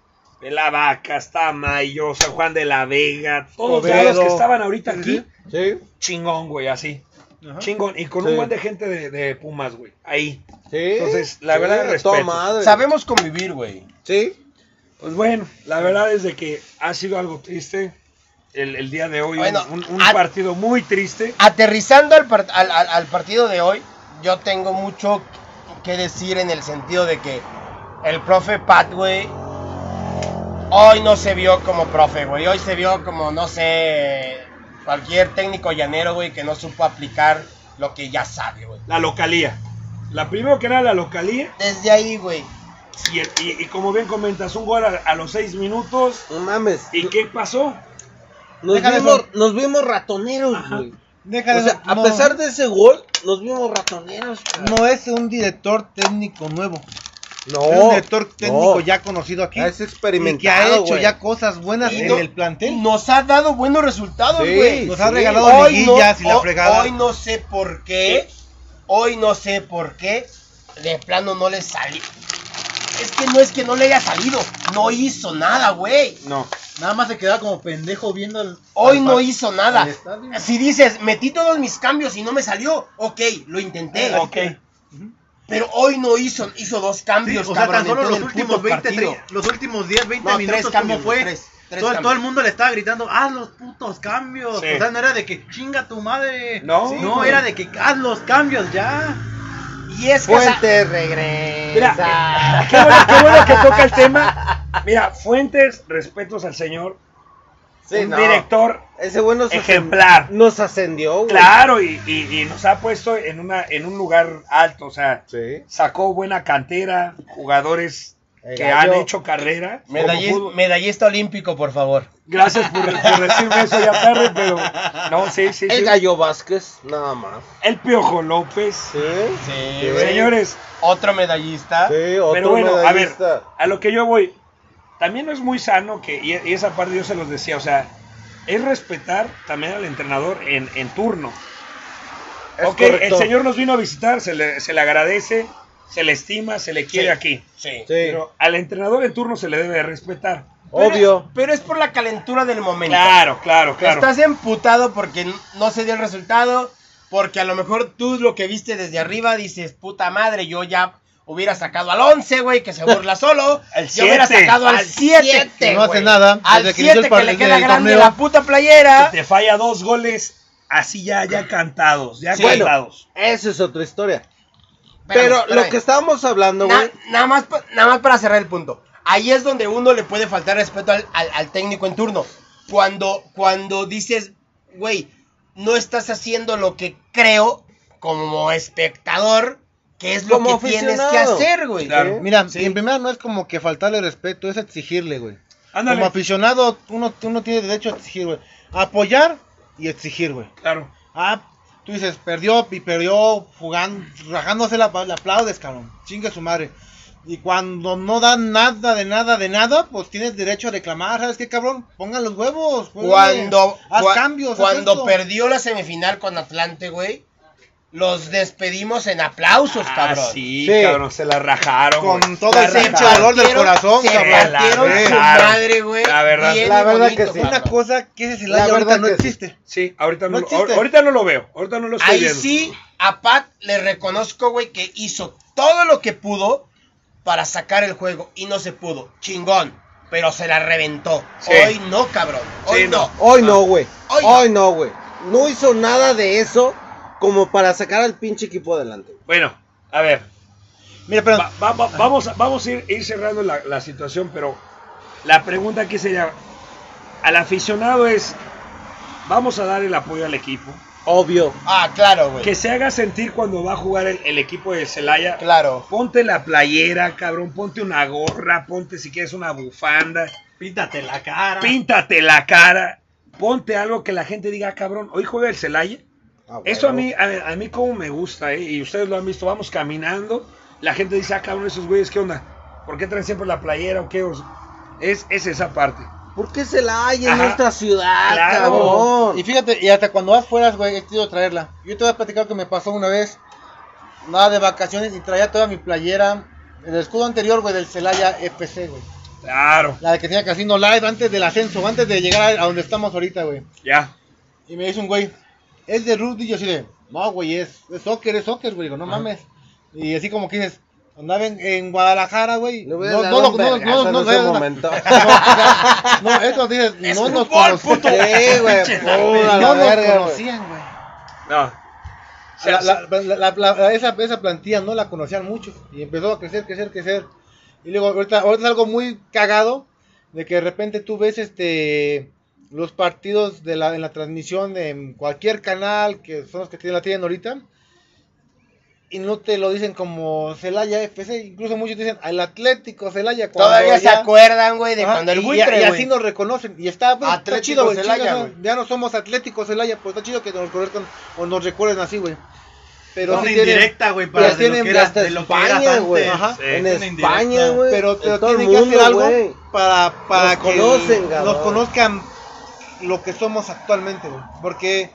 de La Vaca, Tamayo, San Juan de la Vega, todos los que estaban ahorita aquí, Sí, chingón, güey, así. Ajá. Chingón, y con Sí. un buen de gente de, de Pumas, güey, ahí. sí. Entonces, la Sí, verdad, respeto. madre. Sabemos convivir, güey. Sí. Pues bueno, la verdad es de que ha sido algo triste el, el día de hoy, Bueno, un, un a- partido muy triste. Aterrizando al, par- al, al- al partido de hoy, yo tengo mucho que decir en el sentido de que el profe Pat, güey, hoy no se vio como profe, güey. Hoy se vio como, no sé, cualquier técnico llanero, güey, que no supo aplicar lo que ya sabe, güey. La localía. La primero que era la localía. Desde ahí, güey. Y, el- y- y como bien comentas, un gol a, a los seis minutos. No mames. ¿Y qué pasó? Nos vimos, eso. nos vimos ratoneros, Ajá. güey. Deja O sea, a no- pesar de ese gol, nos vimos ratoneros, cabrón. No es un director técnico nuevo. No, es un director técnico no. ya conocido aquí. Es y que ha experimentado, hecho ya cosas buenas Y en no- el plantel. Nos ha dado buenos resultados, Sí, güey. Nos ha regalado Hoy no, liguillas y la fregada. hoy no sé por qué. Hoy no sé por qué. De plano no le salió. Es que no es que no le haya salido. No hizo nada, güey. No. Nada más se quedaba como pendejo viendo el. Hoy al no hizo nada. Si dices, metí todos mis cambios y no me salió, ok, lo intenté. Ok. Pero hoy no hizo, hizo dos Sí, cambios, o sea, cabrón, tan solo los últimos puto 20, partido. tre- los últimos 10, 20 No, tres minutos, cambios, ¿cómo fue? tres, tres todo, todo el mundo le estaba gritando, haz los putos cambios. Sí. O sea, no era de que chinga tu madre. No, no, güey. era de que haz los cambios ya. Y es que esa- Fuente regresa. Mira, qué bueno, qué bueno que toca el tema. Mira, Fuentes, respetos al señor. Sí, un no. director Ese güey nos ejemplar. ascend- Nos ascendió, güey. Claro, y, y- y nos ha puesto en, una, en un lugar alto. O sea, Sí. sacó buena cantera, jugadores El que gallo. han hecho carrera. Medallista, medallista olímpico, por favor. Gracias por, por decirme eso ya tarde, pero no, sí, sí, El sí. Gallo Vázquez, nada más. El Piojo López. Sí. Sí. Señores, Otro medallista. Sí, otro pero bueno, a ver, medallista. a lo que yo voy, también no es muy sano que, y y esa parte yo se los decía, o sea, es respetar también al entrenador en, en turno. Es ok, el señor nos vino a visitar, se le, se le agradece, se le estima, se le quiere Sí. aquí. Sí. Sí. Pero al entrenador en turno se le debe de respetar. Pero- Obvio. Pero es por la calentura del momento. Claro, claro, claro. Estás emputado porque no se dio el resultado, porque a lo mejor tú lo que viste desde arriba dices, puta madre, yo ya hubiera sacado al 11, güey, que se burla solo. El yo hubiera sacado al Al 7, que no hace nada, Al desde que inició 7 el par- que le queda grande torneo. la puta playera. Te falla dos goles así ya, ya cantados, ya Sí. cantados. Esa es otra historia. Espérame, Pero espérame. lo que estábamos hablando, Na- güey. nada, más, nada más para cerrar el punto. Ahí es donde uno le puede faltar respeto al, al- al técnico en turno. Cuando, cuando dices, güey, no estás haciendo lo que creo como espectador, que es lo Como que tienes que hacer, güey. Claro. Mira, Sí. en primera no es como que faltarle respeto, es exigirle, güey. Ándale. Como aficionado, uno, uno tiene derecho a exigir, güey. Apoyar y exigir, güey. Claro. Ah, tú dices, perdió y perdió jugando, rajándose la, le aplaudes, cabrón. Chingue su madre. Y cuando no dan nada de nada de nada, pues tienes derecho a reclamar. ¿Sabes qué, cabrón? Pongan los huevos. juégale. Cuando, Haz cua- cambios. cuando perdió la semifinal con Atlante, güey, los despedimos en aplausos, Ah, cabrón. sí, Sí. cabrón, se la rajaron. Con todo el pinche dolor del corazón, se cabrón. partieron La su rajaron. madre, güey. La verdad. bien La verdad bonito, que sí. Una cosa que ese La Celaya ahorita verdad no sí. existe. Sí, ahorita no, existe. ahorita no lo veo, ahorita no lo estoy Ahí viendo. sí, a Pat le reconozco, güey, que hizo todo lo que pudo para sacar el juego y no se pudo. Chingón, pero se la reventó. Sí. Hoy no, cabrón. Hoy Sí, no. no. Hoy no, güey. Hoy no, güey. No hizo nada de eso como para sacar al pinche equipo adelante. Bueno, a ver, Mira, pero va- va- va- vamos, a- vamos a ir, ir cerrando la, la situación, pero la pregunta aquí sería, al aficionado es, vamos a dar el apoyo al equipo, Obvio. Ah, claro, güey. que se haga sentir cuando va a jugar el, el equipo de Celaya, Claro. ponte la playera, cabrón, ponte una gorra, ponte si quieres una bufanda, Píntate la cara. píntate la cara, ponte algo que la gente diga, "Ah, cabrón, hoy juega el Celaya. Ah, Eso a mí, a, a mí como me gusta, ¿eh? y ustedes lo han visto, vamos caminando, la gente dice, ah, cabrón, esos güeyes, ¿qué onda? ¿Por qué traen siempre la playera o qué? O sea, es, es esa parte. ¿Por qué se la hay en Ajá. nuestra ciudad, Claro. cabrón? Y fíjate, y hasta cuando vas fuera, güey, he querido traerla. Yo te voy a platicar que me pasó una vez, nada de vacaciones, y traía toda mi playera, el escudo anterior, güey, del Celaya FC, güey. Claro, La de que tenía Casino Live antes del ascenso, antes de llegar a donde estamos ahorita, güey. ya. Y me dice un güey, es de rugby, y yo así de, no, güey, es, es soccer, es soccer, güey, digo, no mames. Y así como que dices, andaba en, en Guadalajara, güey. No, no, no, no, no, no, no, no, momento. no, eso dices, Es no nos conocían. Sí, güey, No la nos conocían, güey. No. La- la- la- la- la- esa, esa plantilla no la conocían mucho y empezó a crecer, crecer, crecer. Y luego ahorita, ahorita es algo muy cagado de que de repente tú ves este los partidos de la, en la transmisión en cualquier canal que son los que tienen, la tienen ahorita y no te lo dicen como Celaya FC, incluso muchos dicen al Atlético Celaya. cuando Todavía se acuerdan, güey, de Ajá, cuando el y, y- buitre, y güey. así nos reconocen. Y está, pues, está chido, güey. Celaya, chingas, güey. Ya no somos Atlético Celaya, pues está chido que nos conozcan o nos recuerden así, güey. pero sí indirecta, güey, pero para de lo tienen que era- hasta de lo España, güey. En. España, güey. pero, pero todo el tienen que hacer mundo, algo güey. para, para Nos que conocen, nos conozcan lo que somos actualmente, güey. Porque,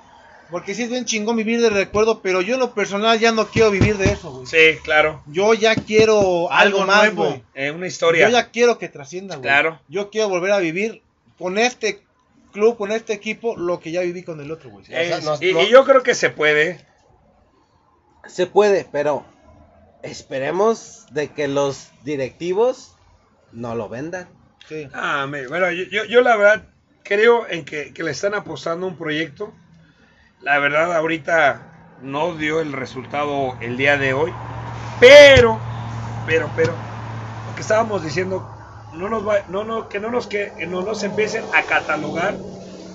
porque sí es bien chingón vivir de recuerdo, pero yo en lo personal ya no quiero vivir de eso, güey. Sí, claro. Yo ya quiero algo, Algo más, güey. Eh, una historia. Yo ya quiero que trascienda, güey. Claro. Yo quiero volver a vivir con este club, con este equipo, lo que ya viví con el otro, güey. Eh, O sea, nos- y, yo creo que se puede. Se puede, pero esperemos de que los directivos no lo vendan. Sí. Ah, me- bueno, yo, yo, yo la verdad creo en que, que le están apostando un proyecto. La verdad ahorita no dio el resultado el día de hoy. Pero, pero, pero, lo que estábamos diciendo, no nos va, no, no, que no nos, que no nos empiecen a catalogar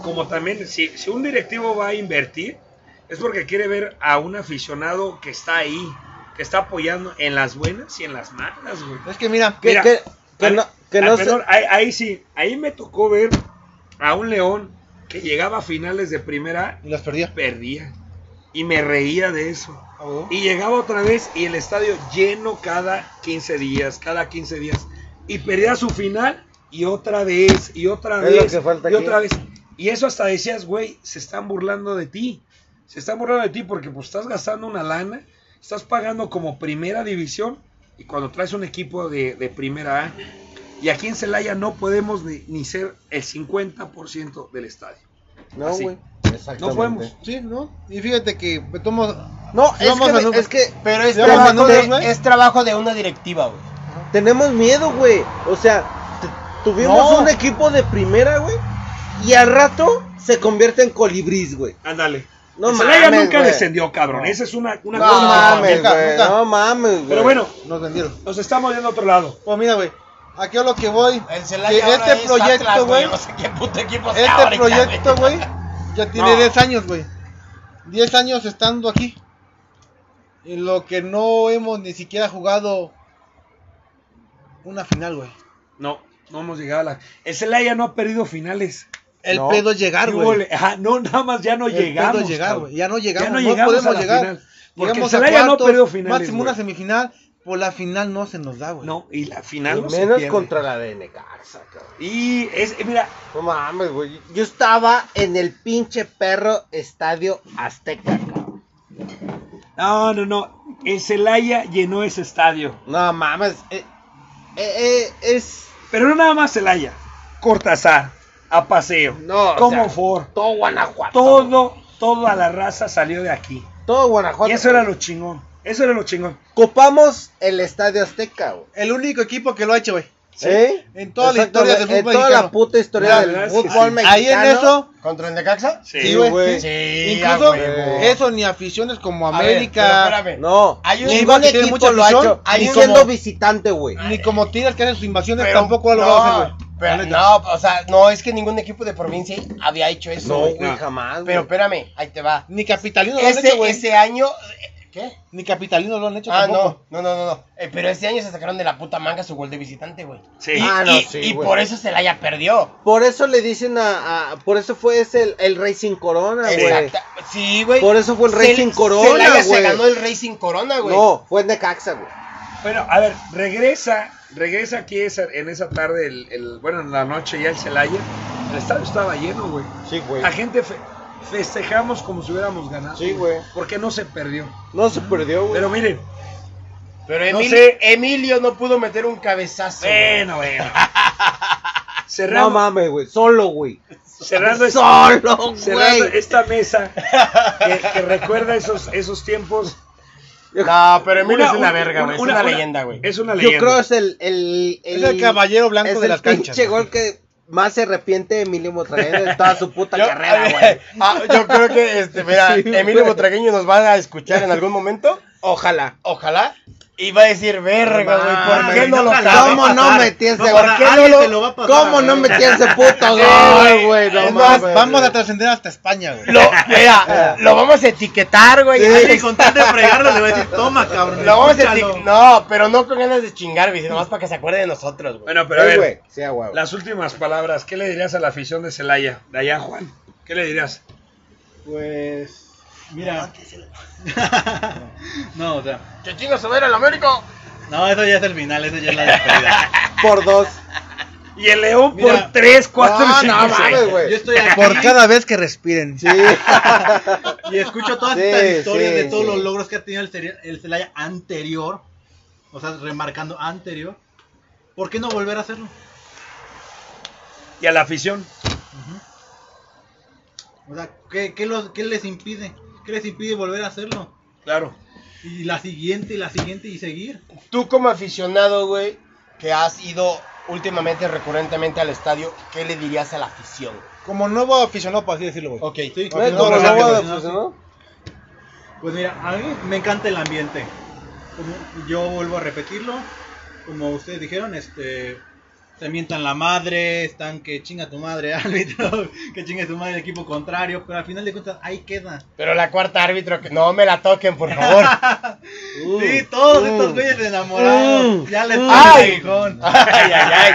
como también, si, si un directivo va a invertir, es porque quiere ver a un aficionado que está ahí, que está apoyando en las buenas y en las malas, güey. Es que mira, Que, Mira, que- no, que ah, no se- perdón, ahí, ahí sí, ahí me tocó ver a un León que llegaba a finales de primera y las perdía. perdía. Y me reía de eso. Güey. Y llegaba otra vez y el estadio lleno cada 15 días, cada 15 días. Y perdía su final y otra vez, y otra Es lo vez, que falta y aquí. otra vez. Y eso hasta decías, güey, se están burlando de ti. Se están burlando de ti porque pues estás gastando una lana, estás pagando como primera división y cuando traes un equipo de, de primera A. Y aquí en Celaya no podemos ni, ni ser el 50% del estadio. No, güey. No podemos. Sí, ¿no? Y fíjate que me tomo... No, es que, es que Pero es trabajo, de, güey. es trabajo de una directiva, güey. tenemos miedo, güey. O sea, tuvimos No. un equipo de primera, güey. Y al rato se convierte en colibrís, güey. Ándale. No El Celaya mames, nunca güey. descendió, cabrón. No. Esa es una, una No, cosa que- mames, nunca, güey. nunca. No mames, güey. Pero bueno, Nos vendieron. nos estamos yendo a otro lado. Pues mira, güey. Aquí a lo que voy. El que este es proyecto, güey. No sé qué puto equipo sea Este proyecto, güey. Ya tiene No. 10 años, güey. 10 años estando aquí. En lo que no hemos ni siquiera jugado una final, güey. No, no hemos llegado a la. El Celaya no ha perdido finales. El No. pedo es llegar, güey. no, nada más ya no El llegamos. pedo es llegar, güey. Ya no llegamos. Ya no no, llegamos a podemos la llegar. final. Porque Llegamos el a Celaya no cuartos, perdió finales, Máximo güey. una semifinal. Por la final no se nos da, güey. No, y la Y final no se menos contra la de Necaxa, cabrón. Y es, mira, No mames, güey. Yo estaba en el pinche perro estadio Azteca, cabrón. no, no, no. El Celaya llenó ese estadio. No mames. eh, eh, eh, es. Pero no nada más Celaya. Cortázar, a paseo. No, o como sea, for. Todo Guanajuato. Todo, toda la raza salió de aquí. Todo Guanajuato. Y eso era lo chingón. Eso era lo chingón. Copamos el estadio Azteca, güey. El único equipo que lo ha hecho, güey. ¿Sí? En toda la historia del En fútbol toda la mexicano. puta historia La del verdad es que fútbol sí. mexicano. Ahí en eso, ¿Contra el Necaxa? sí, güey. Sí, Incluso eso ni aficiones como A ver, América, espérame. No, Hay un ningún equipo que tiene equipo mucha lo ha hecho. Ni siendo como- visitante, güey. ni como Tigres que hacen sus invasiones Pero- tampoco lo no, güey. pero La neta. no, o sea, no, es que ningún equipo de provincia había hecho eso, No, güey. güey, jamás. Pero güey. espérame, ahí te va. Ni Ese, güey. ese año... ¿Qué? Ni capitalinos lo han hecho Ah, tampoco. no, no, no, no, no. Eh, pero este año se sacaron de la puta manga su gol de visitante, güey. Sí. Y, Ah, no, y- sí, y güey. por eso Celaya perdió. Por eso le dicen a, a- Por eso fue ese el, el Racing Corona, güey. Exacta- Sí, güey. Por eso fue el Cel- Racing Corona, Celaya se güey. ganó el Racing Corona, güey. No, fue Necaxa, güey. Bueno, a ver, regresa, regresa aquí esa- en esa tarde, el, el- bueno, en la noche ya el Celaya. El estadio estaba lleno, güey. Sí, güey. La gente fe- festejamos como si hubiéramos ganado. Sí, güey. Porque no se perdió. No se perdió, güey. Pero miren, Pero No Emilio, sé. Emilio no pudo meter un cabezazo. güey. bueno, bueno. no Cerrando, mames, güey. Solo, güey. cerrando, esta, Solo, cerrando güey. esta mesa que, que recuerda esos, esos tiempos. No, pero Emilio es una un- verga, güey. Es una, leyenda, güey. Es una Yo leyenda. creo es el, el, Es el caballero blanco es de el las canchas. pinche gol que más se arrepiente Emilio Motragueño de toda su puta Yo, carrera, güey. ah, yo creo que, este, mira, Sí, Emilio güey. Botragueño nos va a escuchar en algún momento. Ojalá. Ojalá. Y va a decir, verga, güey, ¿por qué no lo? ¿Cómo no metí ese gol? para ¿Qué no alguien lo- te lo va a pasar, ¿Cómo no metí ese puto güey. gol, güey? Vamos a trascender hasta España, güey. Lo, mira, lo vamos a etiquetar, güey. Sí. Con tal de fregarlo le va a decir, toma, cabrón. Lo vamos a escúchalo". etiquetar. No, pero no con ganas de chingar, güey, sino más para que se acuerde de nosotros, güey. Bueno, pero a ver, güey. Sí, a huevo. las últimas palabras. ¿Qué le dirías a la afición de Celaya? De allá, Juan. ¿Qué le dirías? Pues. Mira. no, o sea. ¡Que chingas a ver el América! No, eso ya es el final, eso ya es la despedida. Por dos. Y el León Mira. por 3, 4, No, 5, no mames, güey. Yo estoy aquí Por cada vez que respiren. Sí. y escucho todas Sí, estas historias sí, de todos sí. los logros que ha tenido el, Ceri- el Celaya anterior. O sea, remarcando anterior. ¿Por qué no volver a hacerlo? Y a la afición. O sea, ¿qué, qué los- qué les impide? ¿Qué les impide volver a hacerlo? Claro. Y la siguiente, y la siguiente, y seguir. Tú como aficionado, güey, que has ido últimamente recurrentemente al estadio, ¿qué le dirías a la afición? Como nuevo aficionado, por así decirlo, güey. Ok. Sí. No no, como no, pues, sí. ¿no? Pues mira, a mí me encanta el ambiente. Como yo vuelvo a repetirlo, como ustedes dijeron, este se mientan la madre, están que chinga tu madre árbitro, que chinga tu madre el equipo contrario, pero al final de cuentas ahí queda. Pero la cuarta árbitro, que no me la toquen, por favor. Mm. Sí, todos Mm. estos güeyes enamorados, Mm. ya les Ay. ponen aguijón. ay, ay, ay.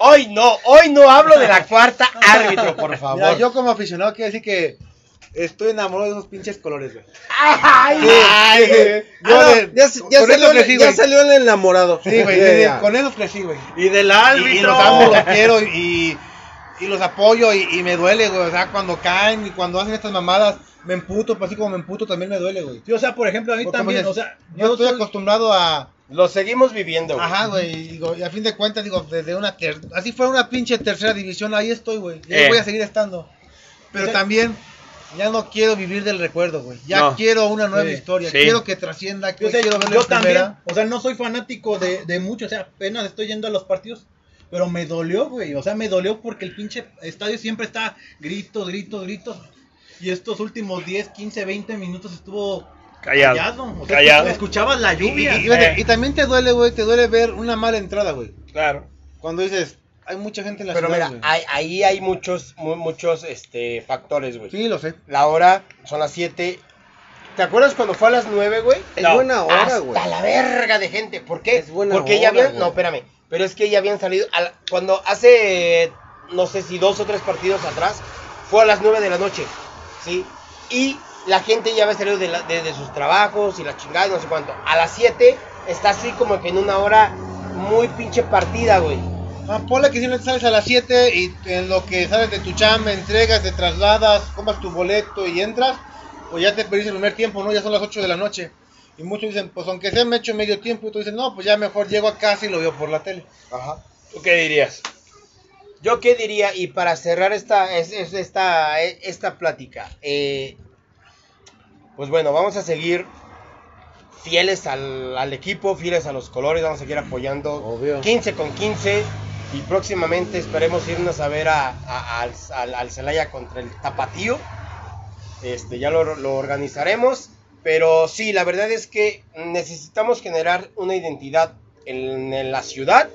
Hoy no, hoy no hablo de la cuarta árbitro, por favor. Mira, yo como aficionado quiero decir que estoy enamorado de esos pinches colores, güey. Ay, Sí, ay, sí, sí. Yo Ah, no, de- ya, ya con salió, eso crecí, ya güey. salió el enamorado. Sí, güey, con esos crecí, güey. Y del Y, árbitro. y los amo, los quiero y, y los apoyo y, y me duele, güey. O sea, cuando caen y cuando hacen estas mamadas, me emputo, pues así como me emputo también me duele, güey. Sí, o sea, por ejemplo, a mí Porque, también, pues, o sea, yo estoy soy- acostumbrado a... Lo seguimos viviendo, güey. Ajá, güey, y, digo, y a fin de cuentas, digo, desde una... ter- así fue una pinche tercera división, ahí estoy, güey. Y ahí Eh. voy a seguir estando. Pero O sea- también... Ya no quiero vivir del recuerdo, güey. Ya No. quiero una nueva Sí. historia. Sí. Quiero que trascienda. Yo, sé, quiero verlo yo también, primera. o sea, no soy fanático de, de mucho, o sea, apenas estoy yendo a los partidos, pero me dolió, güey, o sea, me dolió porque el pinche estadio siempre está gritos, gritos, gritos, y estos últimos 10, 15, 20 minutos estuvo Callado. callado, o sea, Callado. escuchabas la Y, lluvia. y- y fíjate, Eh. y también te duele, güey, te duele ver una mala entrada, güey. Claro. Cuando dices, hay mucha gente en la Pero ciudad, mira, ahí, hay muchos, mu- muchos este, factores, güey. Sí, lo sé. La hora son las 7. ¿Te acuerdas cuando fue a las 9, güey? Es No, buena hora, Hasta güey. la verga de gente. ¿Por qué? Es buena Porque ya hora, habían. güey. No, espérame. Pero es que ya habían salido. a la- cuando hace. No sé si dos o tres partidos atrás. Fue a las 9 de la noche. ¿Sí? Y la gente ya había salido de, la- de- de sus trabajos y la chingada y no sé cuánto. A las 7 está así como que en una hora muy pinche partida, güey. Ah, ponle que simplemente sales a las 7 y en lo que sales de tu chamba, entregas, te trasladas, compras tu boleto y entras, pues ya te perdiste el primer tiempo, ¿no? Ya son las 8 de la noche. Y muchos dicen, pues aunque sea me hecho medio tiempo, y tú dices, no, pues ya mejor llego a casa y lo veo por la tele. Ajá. ¿Tú qué dirías? Yo qué diría, y para cerrar esta, es, es- esta, eh, esta plática, eh, pues bueno, vamos a seguir fieles al, al equipo, fieles a los colores, vamos a seguir apoyando Obvio. 15 con 15 y próximamente esperemos irnos a ver a, al, Celaya contra el Tapatío. Este, ya lo, organizaremos, pero sí, la verdad es que necesitamos generar una identidad en, en la ciudad,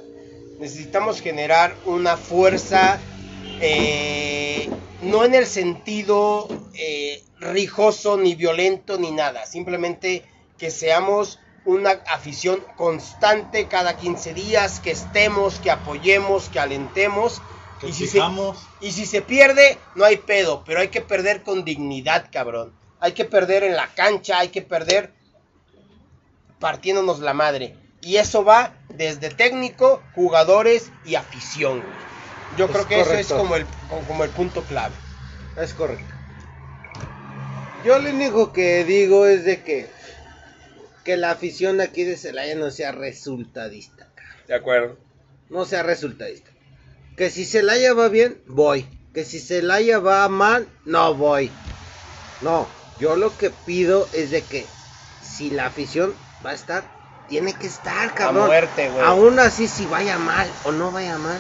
necesitamos generar una fuerza, eh, no en el sentido eh, rijoso, ni violento, ni nada, simplemente que seamos una afición constante cada 15 días, que estemos, que apoyemos, que alentemos. que y si se- y si se pierde, no hay pedo, pero hay que perder con dignidad, cabrón. Hay que perder en la cancha, hay que perder partiéndonos la madre. Y eso va desde técnico, jugadores y afición. Yo Es creo que eso es como el, como- como el punto clave. Es correcto. Yo lo único que digo es de que que la afición aquí de Celaya no sea resultadista, cabrón. De acuerdo. no sea resultadista. Que si Celaya va bien, voy. Que si Celaya va mal, no voy. No, yo lo que pido es de que si la afición va a estar, tiene que estar, cabrón. muerte, güey. Aún así, si vaya mal o no vaya mal.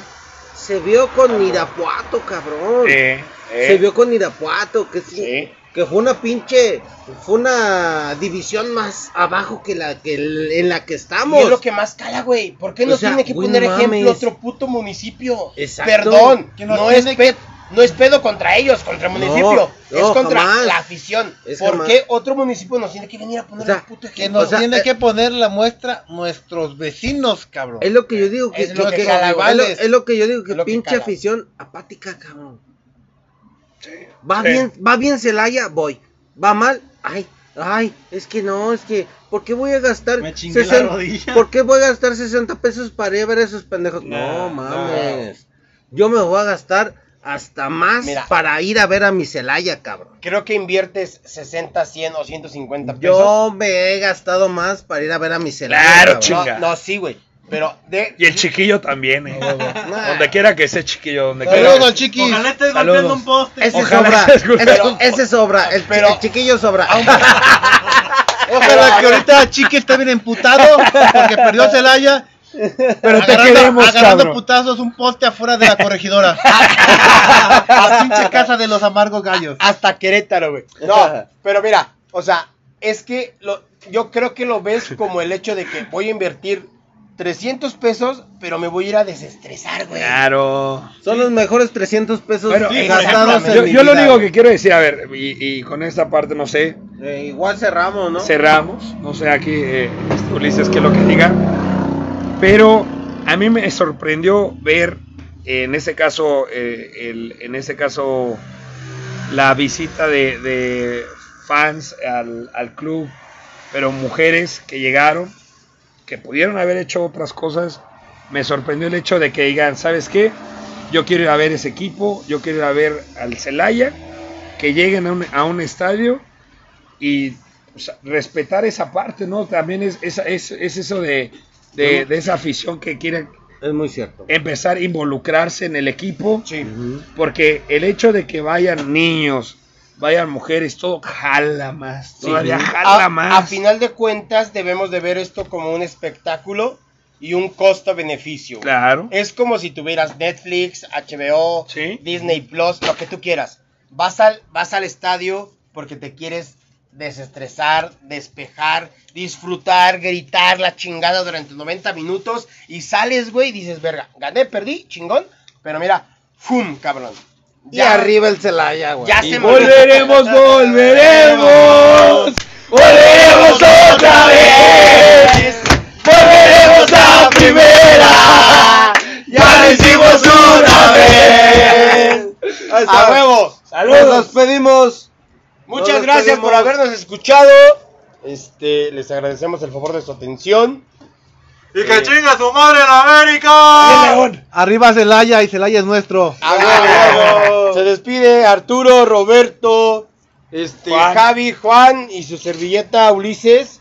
Se vio con Irapuato, cabrón. Sí, eh, Se vio con Irapuato, que sí, Sí. Que fue una pinche, fue una división más abajo que la que el- en la que Y estamos. es lo que más cala, güey. ¿Por qué no O sea, tiene que güey, poner no ejemplo otro puto municipio? Exacto. Perdón, Que nos no es, pe- no es pedo contra ellos, contra el No, municipio. es contra jamás. la afición. Es ¿Por jamás. qué otro municipio nos tiene que venir a poner O sea, el puto Que ejemplo? nos O sea, tiene eh, que poner la muestra nuestros vecinos, cabrón. Es lo que yo digo que, Es lo que- que que- cala, es, lo, es lo que yo digo que Es lo que pinche cala. afición apática, cabrón. Va Sí. bien, va bien Celaya, voy. Va mal, ay, ay, es que no, es que, ¿por qué voy a gastar Me chingué la rodilla. ¿Por qué voy a gastar 60 pesos para ir a ver a esos pendejos? No, No, mames. Yo me voy a gastar hasta más Mira. para ir a ver a mi Celaya, cabrón. Creo que inviertes 60, 100 o 150 pesos. Yo me he gastado más para ir a ver a mi Celaya. Claro, cabrón. chinga. No, no, sí, güey. Pero de, Y el chiquillo también, eh. Nah. Donde quiera que esté chiquillo, donde Saludos quiera. al chiqui. Ojalá estés Saludos. golpeando un poste. Ese Ojalá sobra, ese, Pero- ese sobra, el, pero- el chiquillo sobra. Ojalá que ahorita Chiqui esté bien emputado porque perdió Celaya. Pero te agarrando, queremos, agarrando cabrón. putazos un poste afuera de la corregidora. la pinche casa de los amargos gallos. hasta Querétaro, güey. No, pero mira, o sea, es que lo, yo creo que lo ves como el hecho de que voy a invertir 300 pesos, pero me voy a ir a desestresar, güey. Claro. Son los mejores 300 pesos Bueno, Sí, gastados en Yo, mi yo lo único güey. que quiero decir, a ver, y, y con esta parte no sé, Eh, igual cerramos, ¿no? cerramos, no sé aquí, eh, Ulises, qué es lo que diga, pero a mí me sorprendió ver, eh, en ese caso, eh, el- en ese caso, la visita de, de fans al, al club, pero mujeres que llegaron, que pudieron haber hecho otras cosas, me sorprendió el hecho de que digan, ¿sabes qué? Yo quiero ir a ver ese equipo, yo quiero ir a ver al Celaya, que lleguen a un, a un estadio y respetar esa parte, ¿no? También es, es, es, es eso de, de, de esa afición que quiere Es muy cierto. empezar a involucrarse en el equipo, Sí. porque el hecho de que vayan niños, vayan mujeres, todo jala más, todavía jala A, más. a final de cuentas, debemos de ver esto como un espectáculo y un costo-beneficio. Claro. Es como si tuvieras Netflix, HBO, Sí. Disney Plus, lo que tú quieras. Vas al, vas al estadio porque te quieres desestresar, despejar, disfrutar, gritar la chingada durante 90 minutos y sales, güey, y dices, verga, gané, perdí, chingón, pero mira, ¡fum, cabrón! Y arriba el Celaya, güey. Ya se volveremos, volveremos, volveremos otra vez, volveremos a primera, ya lo hicimos una vez. ¡A huevo! Nos Saludos. despedimos. Muchas Nos gracias por habernos escuchado. Este, les agradecemos el favor de su atención. Y que chinga su madre en América. Arriba Celaya y Celaya es nuestro. Se despide Arturo, Roberto, este, Juan. Javi, Juan y su servilleta Ulises.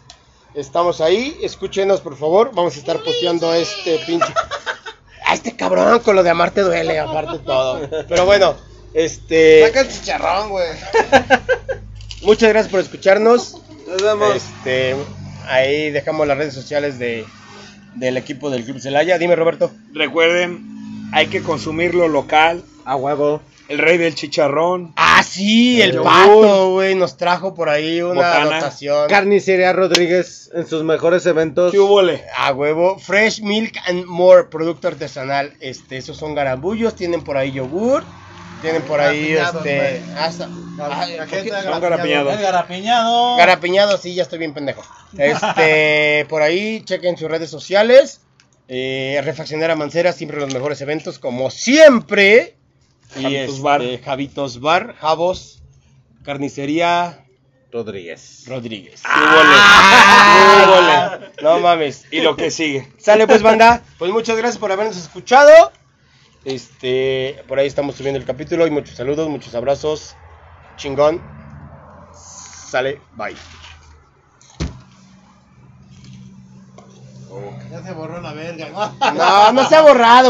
Estamos ahí. Escúchenos, por favor. Vamos a estar posteando este pinche. A este cabrón con lo de amarte duele, aparte todo. Pero bueno, este. Saca el chicharrón, güey. Muchas gracias por escucharnos. Nos vemos. Este, ahí dejamos las redes sociales de, del equipo del Club Celaya. Dime, Roberto. Recuerden, hay que consumir lo local, A huevo. el rey del chicharrón. Ah, sí, el yogur. pato, güey, nos trajo por ahí una Botana. dotación. Carnicería Rodríguez en sus mejores eventos. ¿Qué hubo, le? A huevo, Fresh Milk and More, producto artesanal. Este, esos son garambullos, tienen por ahí yogur, tienen por ahí Garapiñados, este, hasta garapiñados. El garapiñado. Garapiñado, sí, ya estoy bien pendejo. Este, por ahí chequen sus redes sociales. Eh, Refaccionera Mancera, siempre los mejores eventos, como siempre. Y Javitos este, Bar. Javitos Bar, Javos, Carnicería Rodríguez. Rodríguez. Ah, No mames. Y lo que sigue. Sale pues banda, pues muchas gracias por habernos escuchado. Este, por ahí estamos subiendo el capítulo y muchos saludos, muchos abrazos. Chingón. Sale, bye. Ya se borró la verga. No, no se ha borrado.